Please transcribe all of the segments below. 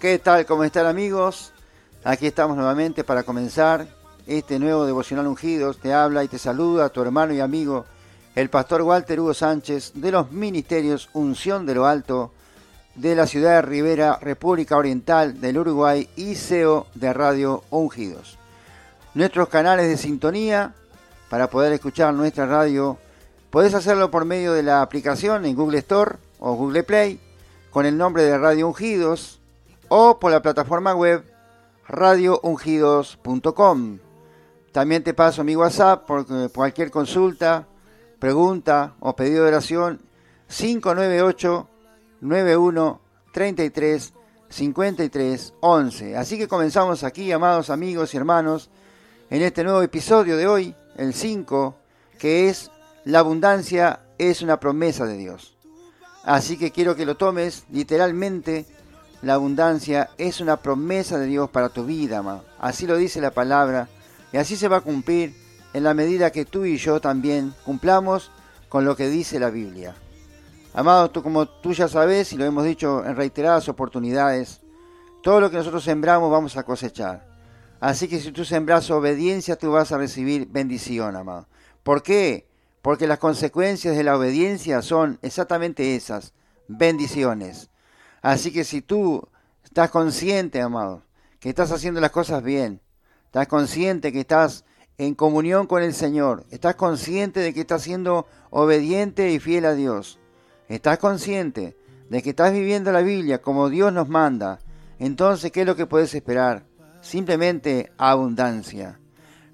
¿Qué tal? ¿Cómo están amigos? Aquí estamos nuevamente para comenzar este nuevo devocional ungidos. Te habla y te saluda tu hermano y amigo, el pastor Walter Hugo Sánchez, de los ministerios Unción de lo Alto, de la ciudad de Rivera, República Oriental del Uruguay y CEO de Radio Ungidos. Nuestros canales de sintonía para poder escuchar nuestra radio, puedes hacerlo por medio de la aplicación en Google Store o Google Play con el nombre de Radio Ungidos o por la plataforma web radioungidos.com. También te paso mi WhatsApp por cualquier consulta, pregunta o pedido de oración 598 91 33 53 11. Así que comenzamos aquí, amados amigos y hermanos, en este nuevo episodio de hoy, el 5, que es la abundancia es una promesa de Dios. Así que quiero que lo tomes literalmente. La abundancia es una promesa de Dios para tu vida, ma. así lo dice la palabra, y así se va a cumplir en la medida que tú y yo también cumplamos con lo que dice la Biblia. Amado, tú como tú ya sabes y lo hemos dicho en reiteradas oportunidades, todo lo que nosotros sembramos vamos a cosechar. Así que si tú sembras obediencia, tú vas a recibir bendición, amado. ¿Por qué? Porque las consecuencias de la obediencia son exactamente esas, bendiciones. Así que si tú estás consciente, amado, que estás haciendo las cosas bien, estás consciente que estás en comunión con el Señor, estás consciente de que estás siendo obediente y fiel a Dios, estás consciente de que estás viviendo la Biblia como Dios nos manda, entonces, ¿qué es lo que puedes esperar? Simplemente abundancia.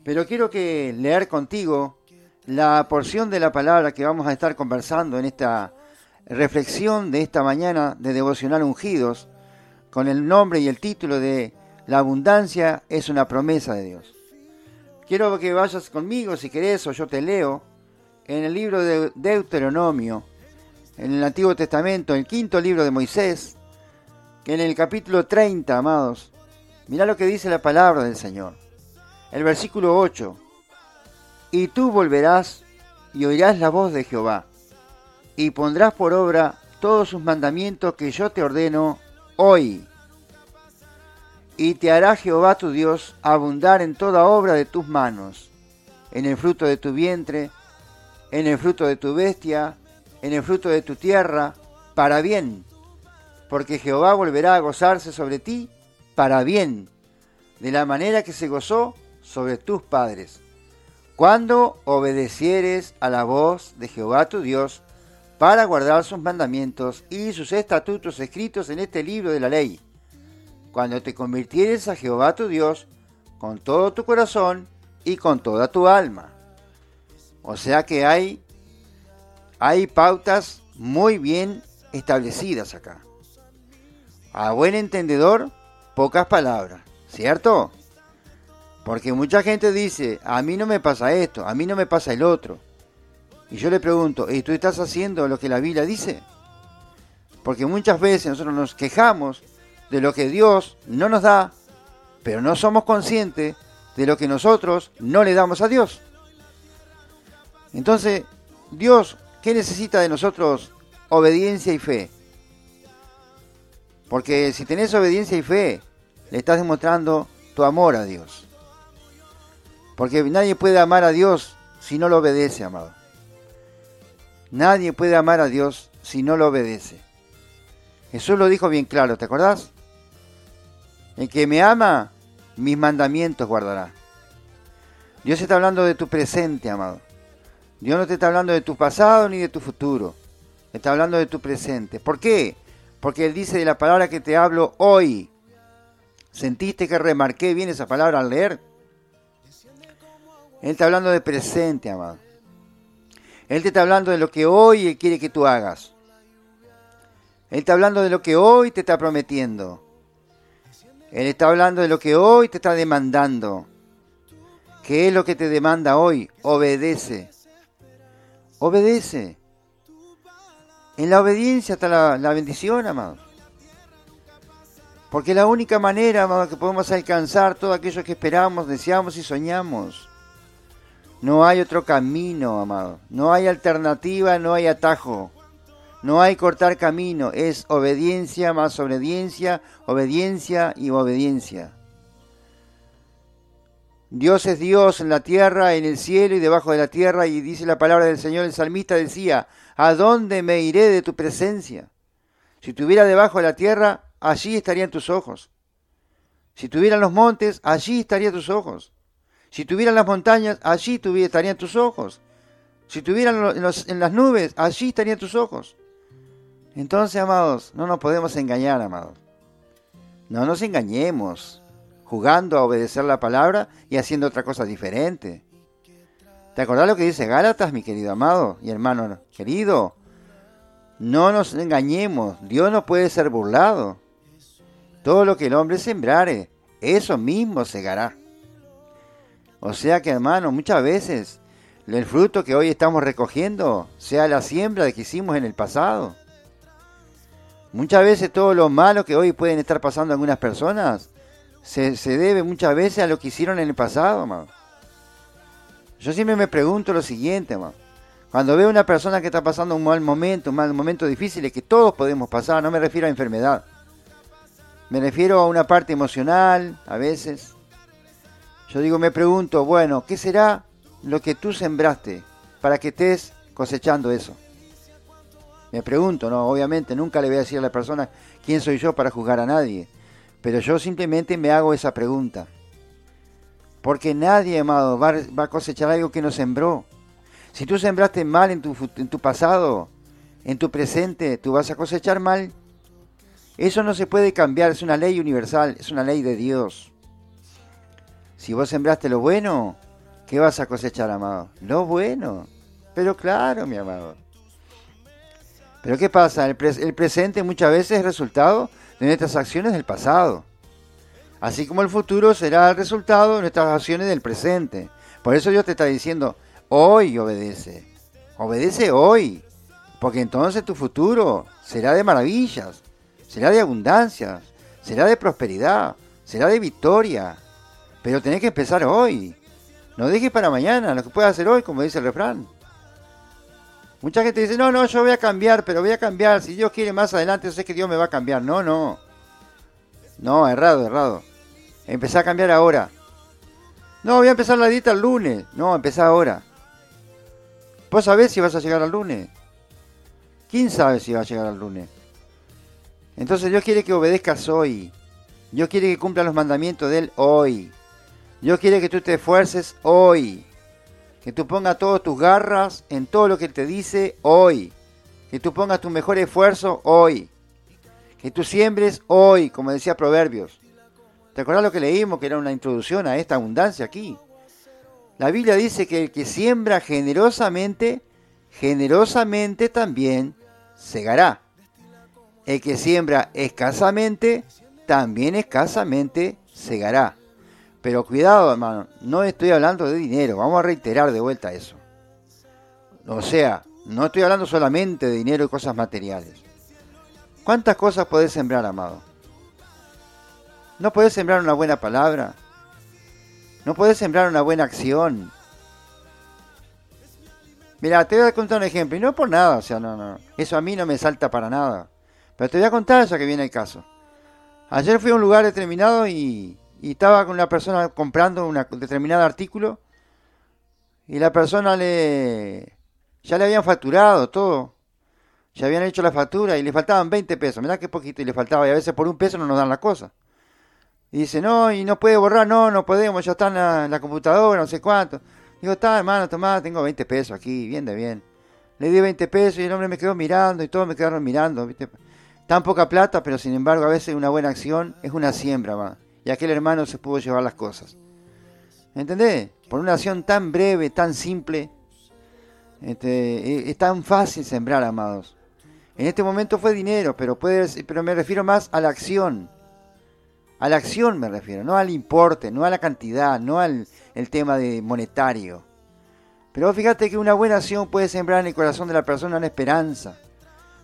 Pero quiero que leer contigo la porción de la palabra que vamos a estar conversando en esta reflexión de esta mañana de Devocional Ungidos, con el nombre y el título de La abundancia es una promesa de Dios. Quiero que vayas conmigo, si querés, o yo te leo, en el libro de Deuteronomio, en el Antiguo Testamento, el quinto libro de Moisés, que en el capítulo 30, amados, mirá lo que dice la palabra del Señor. El versículo 8 y tú volverás y oirás la voz de Jehová, y pondrás por obra todos sus mandamientos que yo te ordeno hoy. Y te hará Jehová tu Dios abundar en toda obra de tus manos, en el fruto de tu vientre, en el fruto de tu bestia, en el fruto de tu tierra, para bien, porque Jehová volverá a gozarse sobre ti para bien, de la manera que se gozó sobre tus padres cuando obedecieres a la voz de Jehová tu Dios, para guardar sus mandamientos y sus estatutos escritos en este libro de la ley, cuando te convirtieres a Jehová tu Dios con todo tu corazón y con toda tu alma. O sea que hay, hay pautas muy bien establecidas acá. A buen entendedor, pocas palabras, ¿cierto? Porque mucha gente dice, a mí no me pasa esto, a mí no me pasa el otro. Y yo le pregunto, ¿y tú estás haciendo lo que la Biblia dice? Porque muchas veces nosotros nos quejamos de lo que Dios no nos da, pero no somos conscientes de lo que nosotros no le damos a Dios. Entonces, Dios, ¿qué necesita de nosotros? Obediencia y fe. Porque si tenés obediencia y fe, le estás demostrando tu amor a Dios. Porque nadie puede amar a Dios si no lo obedece, amado. Nadie puede amar a Dios si no lo obedece. Jesús lo dijo bien claro, ¿te acordás? El que me ama, mis mandamientos guardará. Dios está hablando de tu presente, amado. Dios no te está hablando de tu pasado ni de tu futuro. Está hablando de tu presente. ¿Por qué? Porque Él dice de la palabra que te hablo hoy. ¿Sentiste que remarqué bien esa palabra al leer? Él está hablando de presente, amado. Él te está hablando de lo que hoy Él quiere que tú hagas. Él está hablando de lo que hoy te está prometiendo. Él está hablando de lo que hoy te está demandando. ¿Qué es lo que te demanda hoy? Obedece. Obedece. En la obediencia está la, la bendición, amado. Porque es la única manera, amado, que podemos alcanzar todo aquello que esperamos, deseamos y soñamos. No hay otro camino, amado. No hay alternativa, no hay atajo. No hay cortar camino, es obediencia más obediencia, obediencia y obediencia. Dios es Dios en la tierra, en el cielo y debajo de la tierra, y dice la palabra del Señor, el salmista decía, ¿a dónde me iré de tu presencia? Si estuviera debajo de la tierra, allí estarían tus ojos. Si tuvieran los montes, allí estarían tus ojos. Si tuvieran las montañas, allí estarían tus ojos. Si tuvieran en las nubes, allí estarían tus ojos. Entonces, amados, no nos podemos engañar, amados. No nos engañemos jugando a obedecer la palabra y haciendo otra cosa diferente. ¿Te acordás lo que dice Gálatas, mi querido amado y hermano querido? No nos engañemos, Dios no puede ser burlado. Todo lo que el hombre sembrare, eso mismo segará. O sea que, hermano, muchas veces el fruto que hoy estamos recogiendo sea la siembra de que hicimos en el pasado. Muchas veces todo lo malo que hoy pueden estar pasando algunas personas se, debe muchas veces a lo que hicieron en el pasado, amado. Yo siempre me pregunto lo siguiente, amado. Cuando veo una persona que está pasando un mal momento, un mal momento difícil, es que todos podemos pasar, no me refiero a enfermedad. Me refiero a una parte emocional, a veces. Yo digo, me pregunto, bueno, ¿qué será lo que tú sembraste para que estés cosechando eso? Me pregunto, no, obviamente nunca le voy a decir a la persona quién soy yo para juzgar a nadie. Pero yo simplemente me hago esa pregunta. Porque nadie, amado, va, a cosechar algo que no sembró. Si tú sembraste mal en tu, en tu pasado, en tu presente, tú vas a cosechar mal. Eso no se puede cambiar, es una ley universal, es una ley de Dios. Si vos sembraste lo bueno, ¿qué vas a cosechar, amado? Lo bueno. Pero claro, mi amado. Pero ¿qué pasa? El, presente muchas veces es resultado de nuestras acciones del pasado. Así como el futuro será el resultado de nuestras acciones del presente. Por eso Dios te está diciendo, hoy obedece. Obedece hoy. Porque entonces tu futuro será de maravillas, será de abundancia, será de prosperidad, será de victoria. Pero tenés que empezar hoy. No dejes para mañana lo que puedas hacer hoy, como dice el refrán. Mucha gente dice, no, no, yo voy a cambiar, pero voy a cambiar. Si Dios quiere más adelante, sé que Dios me va a cambiar. No, no. No, errado, errado. Empezá a cambiar ahora. No, voy a empezar la dieta el lunes. No, empezá ahora. ¿Vos sabés si vas a llegar al lunes? ¿Quién sabe si va a llegar al lunes? Entonces Dios quiere que obedezcas hoy. Dios quiere que cumpla los mandamientos de Él hoy. Dios quiere que tú te esfuerces hoy. Que tú pongas todas tus garras en todo lo que Él te dice hoy. Que tú pongas tu mejor esfuerzo hoy. Que tú siembres hoy, como decía Proverbios. ¿Te acuerdas lo que leímos? Que era una introducción a esta abundancia aquí. La Biblia dice que el que siembra generosamente, generosamente también segará. El que siembra escasamente, también escasamente segará. Pero cuidado, hermano, no estoy hablando de dinero, vamos a reiterar de vuelta eso. O sea, no estoy hablando solamente de dinero y cosas materiales. ¿Cuántas cosas podés sembrar, amado? No podés sembrar una buena palabra. No podés sembrar una buena acción. Mira, te voy a contar un ejemplo, y no por nada, o sea, no, no. Eso a mí no me salta para nada. Pero te voy a contar ya que viene el caso. Ayer fui a un lugar determinado y y estaba con una persona comprando un determinado artículo y la persona le ya le habían facturado todo. Ya habían hecho la factura y le faltaban 20 pesos. Mirá qué poquito y le faltaba. Y a veces por un peso no nos dan la cosa. Y dice, no, y no puede borrar, no, no podemos, ya está en la, computadora, no sé cuánto. Digo, está, hermano, tomá, tengo 20 pesos aquí, bien de bien. Le di 20 pesos y el hombre me quedó mirando y todos me quedaron mirando, ¿viste? Tan poca plata, pero sin embargo a veces una buena acción es una siembra, más y aquel hermano se pudo llevar las cosas. ¿Entendés? Por una acción tan breve, tan simple, este, e, es tan fácil sembrar, amados. En este momento fue dinero, pero, puede, pero me refiero más a la acción. A la acción me refiero, no al importe, no a la cantidad, no al el tema de monetario. Pero fíjate que una buena acción puede sembrar en el corazón de la persona una esperanza.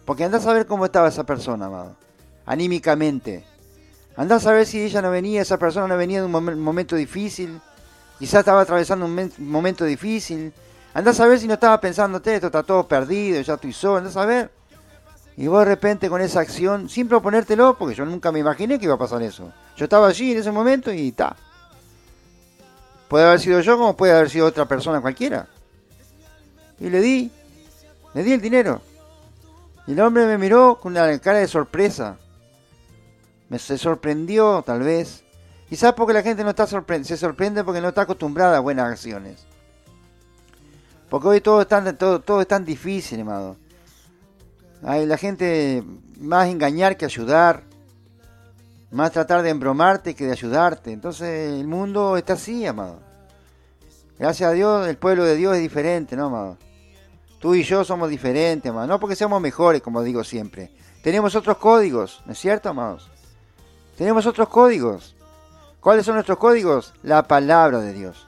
Porque andás a ver cómo estaba esa persona, amado. Anímicamente. Andás a ver si ella no venía, esa persona no venía de un momento difícil. Quizás estaba atravesando un momento difícil. Andás a ver si no estaba pensando, esto está todo perdido, ya estoy solo. Andás a ver. Y vos de repente con esa acción, sin proponértelo, porque yo nunca me imaginé que iba a pasar eso. Yo estaba allí en ese momento y ta. Puede haber sido yo como puede haber sido otra persona cualquiera. Y le di, le di el dinero. Y el hombre me miró con una cara de sorpresa. Me se sorprendió, tal vez. Quizás porque la gente no está sorprendida, se sorprende porque no está acostumbrada a buenas acciones. Porque hoy todo es tan, todo, todo es tan difícil, amado. Hay la gente más engañar que ayudar. Más tratar de embromarte que de ayudarte. Entonces el mundo está así, amado. Gracias a Dios, el pueblo de Dios es diferente, ¿no, amado? Tú y yo somos diferentes, amado. No porque seamos mejores, como digo siempre. Tenemos otros códigos, ¿no es cierto, amados? Tenemos otros códigos. ¿Cuáles son nuestros códigos? La palabra de Dios.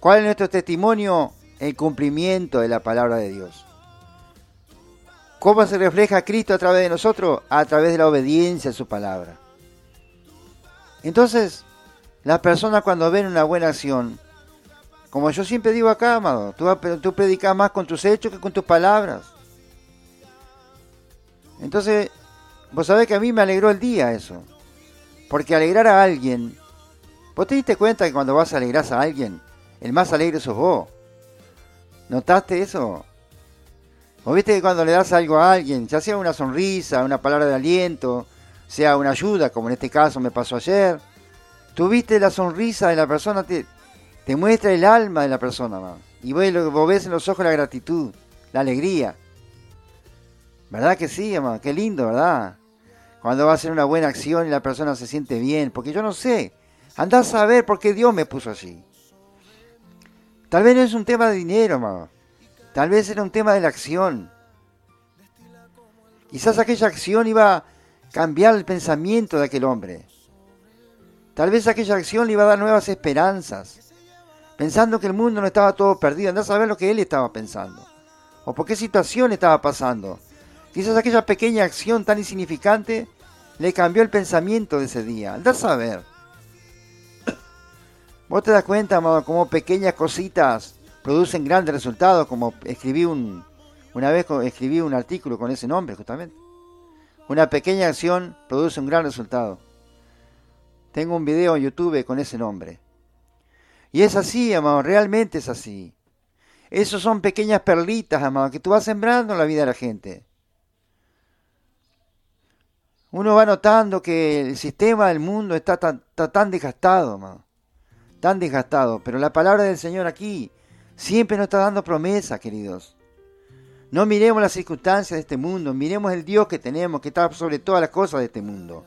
¿Cuál es nuestro testimonio? El cumplimiento de la palabra de Dios. ¿Cómo se refleja Cristo a través de nosotros? A través de la obediencia a su palabra. Entonces, las personas cuando ven una buena acción, como yo siempre digo acá, amado, tú, tú predicas más con tus hechos que con tus palabras. Entonces, vos sabés que a mí me alegró el día eso. Porque alegrar a alguien, vos te diste cuenta que cuando vas a alegrar a alguien, el más alegre sos vos. ¿Notaste eso? ¿O viste que cuando le das algo a alguien, ya sea una sonrisa, una palabra de aliento, sea una ayuda, como en este caso me pasó ayer, tuviste la sonrisa de la persona, te, te muestra el alma de la persona, y vos, vos ves en los ojos la gratitud, la alegría. ¿Verdad que sí, amado? Qué lindo, ¿verdad? Cuando va a hacer una buena acción y la persona se siente bien, porque yo no sé, andás a saber por qué Dios me puso así. Tal vez no es un tema de dinero, amado. Tal vez era un tema de la acción. Quizás aquella acción iba a cambiar el pensamiento de aquel hombre. Tal vez aquella acción le iba a dar nuevas esperanzas. Pensando que el mundo no estaba todo perdido. Andás a saber lo que él estaba pensando. O por qué situación estaba pasando. Quizás aquella pequeña acción tan insignificante le cambió el pensamiento de ese día. Andás a ver. Vos te das cuenta, amado, cómo pequeñas cositas producen grandes resultados, como escribí un, una vez escribí un artículo con ese nombre, justamente. Una pequeña acción produce un gran resultado. Tengo un video en YouTube con ese nombre. Y es así, amado, realmente es así. Esos son pequeñas perlitas, amado, que tú vas sembrando en la vida de la gente. Uno va notando que el sistema del mundo está tan, desgastado, tan desgastado. Pero la palabra del Señor aquí siempre nos está dando promesa, queridos. No miremos las circunstancias de este mundo, miremos el Dios que tenemos, que está sobre todas las cosas de este mundo.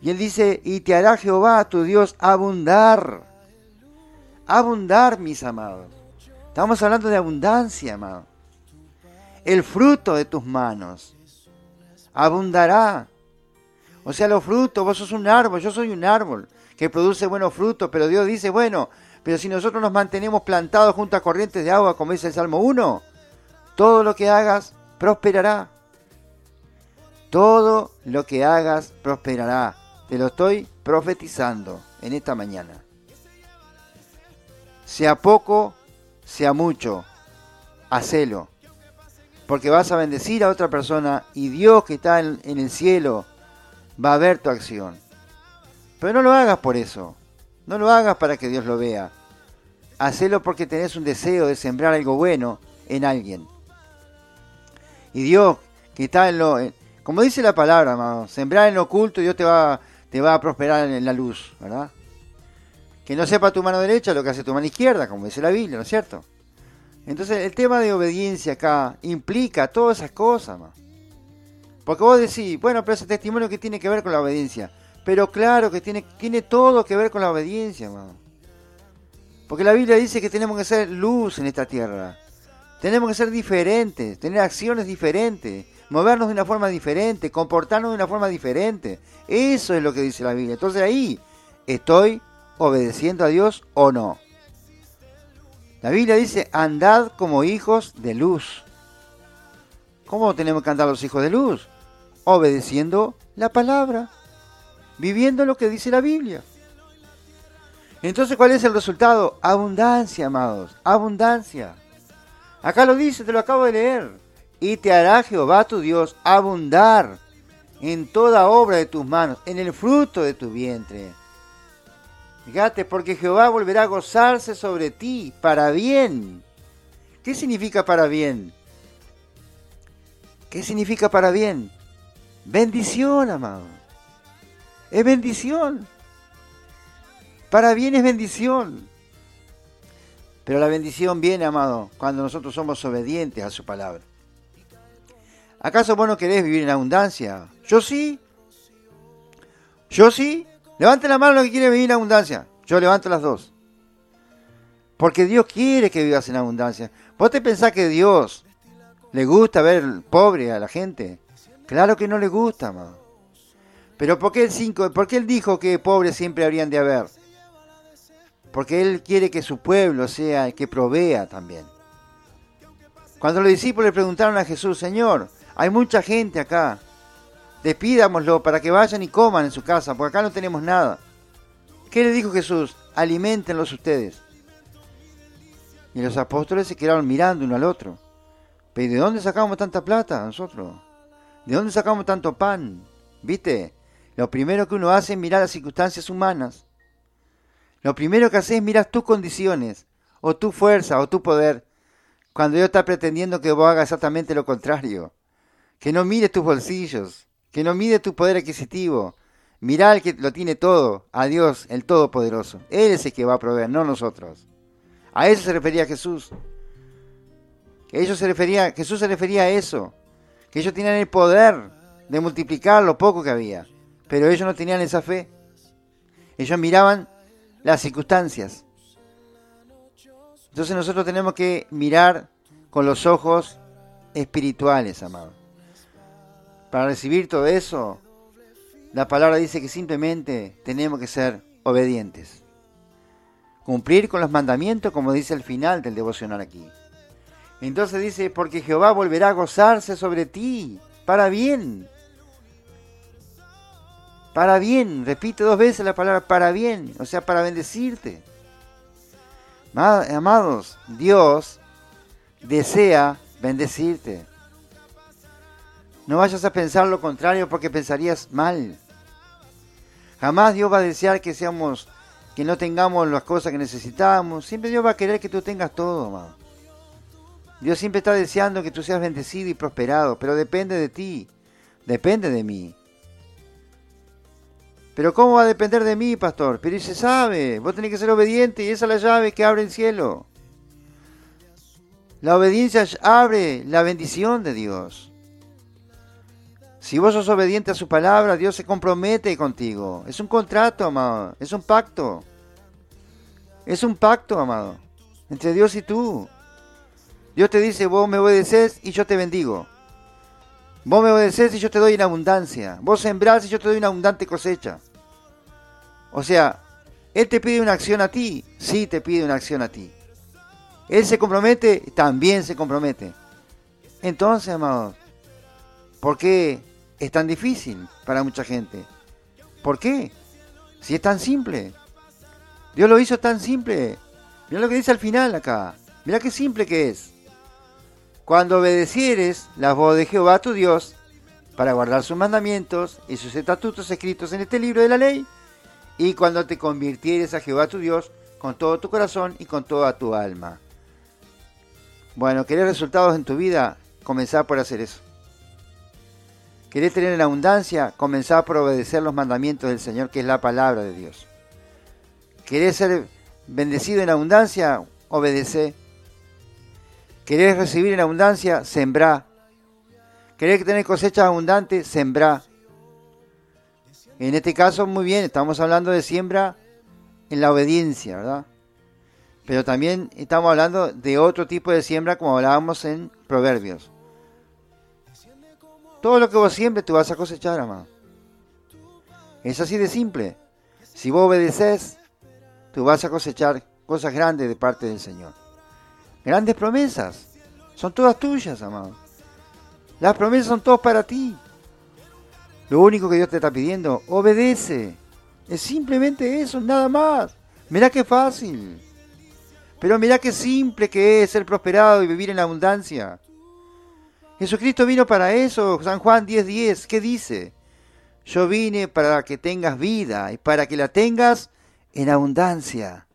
Y Él dice, y te hará Jehová tu Dios abundar. Abundar, mis amados. Estamos hablando de abundancia, amado. El fruto de tus manos abundará. O sea, los frutos, vos sos un árbol, yo soy un árbol que produce buenos frutos, pero Dios dice, bueno, pero si nosotros nos mantenemos plantados junto a corrientes de agua, como dice el Salmo 1, todo lo que hagas prosperará. Todo lo que hagas prosperará. Te lo estoy profetizando en esta mañana. Sea poco, sea mucho, hacelo. Porque vas a bendecir a otra persona y Dios que está en, el cielo va a ver tu acción. Pero no lo hagas por eso. No lo hagas para que Dios lo vea. Hacelo porque tenés un deseo de sembrar algo bueno en alguien. Y Dios, que está en lo... como dice la palabra, amado, sembrar en lo oculto Dios te va, te va a prosperar en la luz, ¿verdad? Que no sepa tu mano derecha lo que hace tu mano izquierda, como dice la Biblia, ¿no es cierto? Entonces el tema de obediencia acá implica todas esas cosas, amado. Porque vos decís, bueno, pero ese testimonio que tiene que ver con la obediencia. Pero claro que tiene, tiene todo que ver con la obediencia, hermano. Porque la Biblia dice que tenemos que ser luz en esta tierra. Tenemos que ser diferentes, tener acciones diferentes, movernos de una forma diferente, comportarnos de una forma diferente. Eso es lo que dice la Biblia. Entonces ahí, ¿estoy obedeciendo a Dios o no? La Biblia dice, andad como hijos de luz. ¿Cómo tenemos que andar los hijos de luz? Obedeciendo la palabra viviendo lo que dice la Biblia. Entonces, ¿cuál es el resultado? Abundancia, amados, abundancia. Acá lo dice, te lo acabo de leer. y te hará Jehová tu Dios abundar en toda obra de tus manos, en el fruto de tu vientre. Fíjate, porque Jehová volverá a gozarse sobre ti para bien. ¿Qué significa para bien? ¿Qué significa para bien? Bendición, amado. Es bendición. Para bien es bendición. Pero la bendición viene, amado, cuando nosotros somos obedientes a su palabra. ¿Acaso vos no querés vivir en abundancia? Yo sí. Yo sí. Levante la mano los que quieren vivir en abundancia. Yo levanto las dos. Porque Dios quiere que vivas en abundancia. ¿Vos te pensás que Dios le gusta ver pobre a la gente? Claro que no le gusta, amado. Pero ¿por qué, el cinco, ¿por qué Él dijo que pobres siempre habrían de haber? Porque Él quiere que su pueblo sea el que provea también. Cuando los discípulos le preguntaron a Jesús, Señor, hay mucha gente acá, despídamoslo para que vayan y coman en su casa, porque acá no tenemos nada. ¿Qué le dijo Jesús? Aliméntenlos ustedes. Y los apóstoles se quedaron mirando uno al otro. ¿Pero de dónde sacamos tanta plata nosotros? ¿De dónde sacamos tanto pan? ¿Viste? Lo primero que uno hace es mirar las circunstancias humanas. Lo primero que haces es mirar tus condiciones, o tu fuerza, o tu poder, cuando Dios está pretendiendo que vos hagas exactamente lo contrario. Que no mires tus bolsillos, que no mide tu poder adquisitivo. Mirá al que lo tiene todo, a Dios, el Todopoderoso. Él es el que va a proveer, no nosotros. A eso se refería Jesús. Ellos se refería, Jesús se refería a eso. Que ellos tenían el poder de multiplicar lo poco que había. Pero ellos no tenían esa fe. Ellos miraban las circunstancias. Entonces nosotros tenemos que mirar con los ojos espirituales, amados. Para recibir todo eso, la palabra dice que simplemente tenemos que ser obedientes. Cumplir con los mandamientos, como dice el final del devocional aquí. Entonces dice, porque Jehová volverá a gozarse sobre ti, para bien. Para bien, repite dos veces la palabra para bien, o sea, para bendecirte. Amados, Dios desea bendecirte. No vayas a pensar lo contrario porque pensarías mal. Jamás Dios va a desear que seamos, que no tengamos las cosas que necesitamos. Siempre Dios va a querer que tú tengas todo, amado. Dios siempre está deseando que tú seas bendecido y prosperado, pero depende de ti, depende de mí. Pero ¿cómo va a depender de mí, pastor? Pero se sabe, vos tenés que ser obediente y esa es la llave que abre el cielo. La obediencia abre la bendición de Dios. Si vos sos obediente a su palabra, Dios se compromete contigo. Es un contrato, amado. Es un pacto. Es un pacto, amado. Entre Dios y tú. Dios te dice, vos me obedeces y yo te bendigo. Vos me obedeces y yo te doy en abundancia. Vos sembrás y yo te doy una abundante cosecha. O sea, Él te pide una acción a ti. Sí, te pide una acción a ti. Él se compromete, también se compromete. Entonces, amados, ¿por qué es tan difícil para mucha gente. ¿Por qué? Si es tan simple. Dios lo hizo tan simple. Mira lo que dice al final acá. Mira qué simple que es. Cuando obedecieres la voz de Jehová tu Dios, para guardar sus mandamientos y sus estatutos escritos en este libro de la ley, y cuando te convirtieres a Jehová tu Dios con todo tu corazón y con toda tu alma. Bueno, ¿querés resultados en tu vida? Comenzar por hacer eso. ¿Querés tener en abundancia? Comenzá por obedecer los mandamientos del Señor, que es la palabra de Dios. ¿Querés ser bendecido en abundancia? Obedece. ¿Querés recibir en abundancia? Sembrá. ¿Querés tener cosechas abundantes? Sembrá. En este caso, muy bien, estamos hablando de siembra en la obediencia, ¿verdad? Pero también estamos hablando de otro tipo de siembra como hablábamos en Proverbios. Todo lo que vos siembres, tú vas a cosechar, amado. Es así de simple. Si vos obedeces, tú vas a cosechar cosas grandes de parte del Señor. Grandes promesas. Son todas tuyas, amado. Las promesas son todas para ti. Lo único que Dios te está pidiendo, obedece. Es simplemente eso, nada más. Mirá qué fácil. Pero mirá qué simple que es ser prosperado y vivir en abundancia. Jesucristo vino para eso. San Juan 10:10, 10, ¿qué dice? Yo vine para que tengas vida y para que la tengas en abundancia.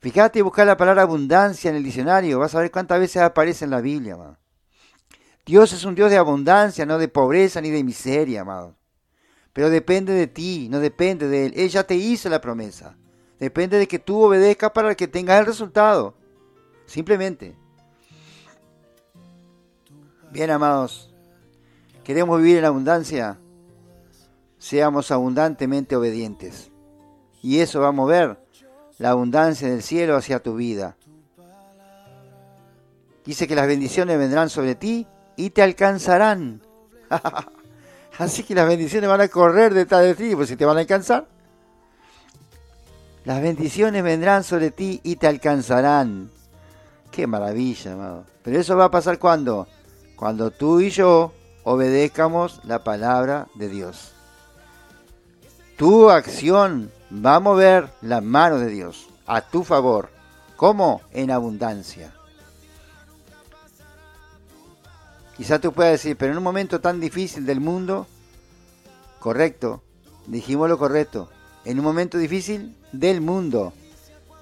Fíjate y buscar la palabra abundancia en el diccionario, vas a ver cuántas veces aparece en la Biblia. Dios es un Dios de abundancia, no de pobreza ni de miseria, amado. Pero depende de ti, no depende de Él. Él ya te hizo la promesa. Depende de que tú obedezcas para que tengas el resultado. Simplemente. Bien, amados. ¿Queremos vivir en abundancia? Seamos abundantemente obedientes. Y eso va a mover la abundancia del cielo hacia tu vida. Dice que las bendiciones vendrán sobre ti y te alcanzarán. Así que las bendiciones van a correr detrás de ti, pues si te van a alcanzar. Las bendiciones vendrán sobre ti y te alcanzarán. Qué maravilla, amado. Pero eso va a pasar cuando? Cuando tú y yo obedezcamos la palabra de Dios. Tu acción va a mover la mano de Dios a tu favor. ¿Cómo? En abundancia. Quizá tú puedas decir, pero en un momento tan difícil del mundo, correcto, dijimos lo correcto, en un momento difícil del mundo,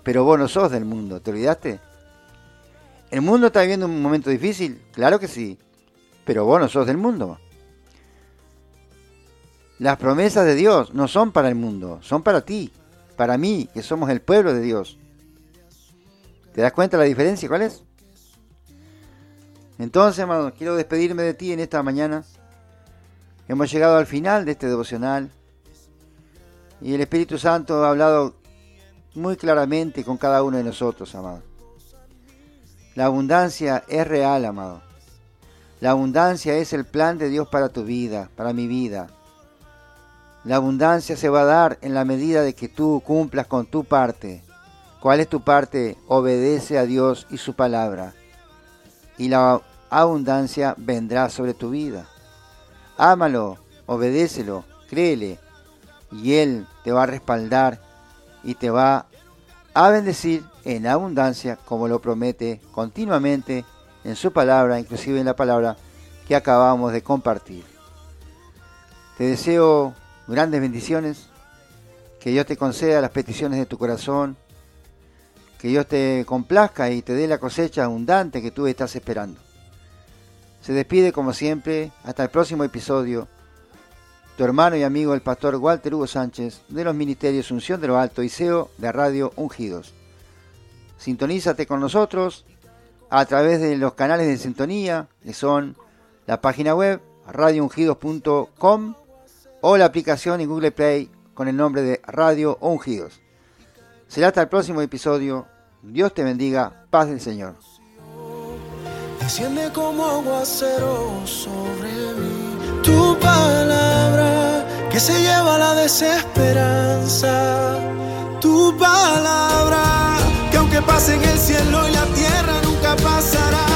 pero vos no sos del mundo, ¿te olvidaste? ¿El mundo está viviendo un momento difícil? Claro que sí, pero vos no sos del mundo. Las promesas de Dios no son para el mundo, son para ti, para mí, que somos el pueblo de Dios. ¿Te das cuenta la diferencia? ¿Cuál es? Entonces, hermano, quiero despedirme de ti en esta mañana. Hemos llegado al final de este devocional. Y el Espíritu Santo ha hablado muy claramente con cada uno de nosotros, amado. La abundancia es real, amado. La abundancia es el plan de Dios para tu vida, para mi vida. La abundancia se va a dar en la medida de que tú cumplas con tu parte. ¿Cuál es tu parte? Obedece a Dios y su palabra. Y la abundancia vendrá sobre tu vida. Ámalo, obedécelo, créele, y Él te va a respaldar y te va a bendecir en abundancia, como lo promete continuamente en su palabra, inclusive en la palabra que acabamos de compartir. Te deseo grandes bendiciones, que Dios te conceda las peticiones de tu corazón, que Dios te complazca y te dé la cosecha abundante que tú estás esperando. Se despide como siempre, hasta el próximo episodio, tu hermano y amigo el pastor Walter Hugo Sánchez de los Ministerios Unción de lo Alto y SEO de Radio Ungidos. Sintonízate con nosotros a través de los canales de sintonía, que son la página web radioungidos.com o la aplicación en Google Play con el nombre de Radio Ungidos. Será hasta el próximo episodio. Dios te bendiga. Paz del Señor desciende como aguacero sobre mí. Tu palabra que se lleva la desesperanza. Tu palabra que aunque pasen nunca passará.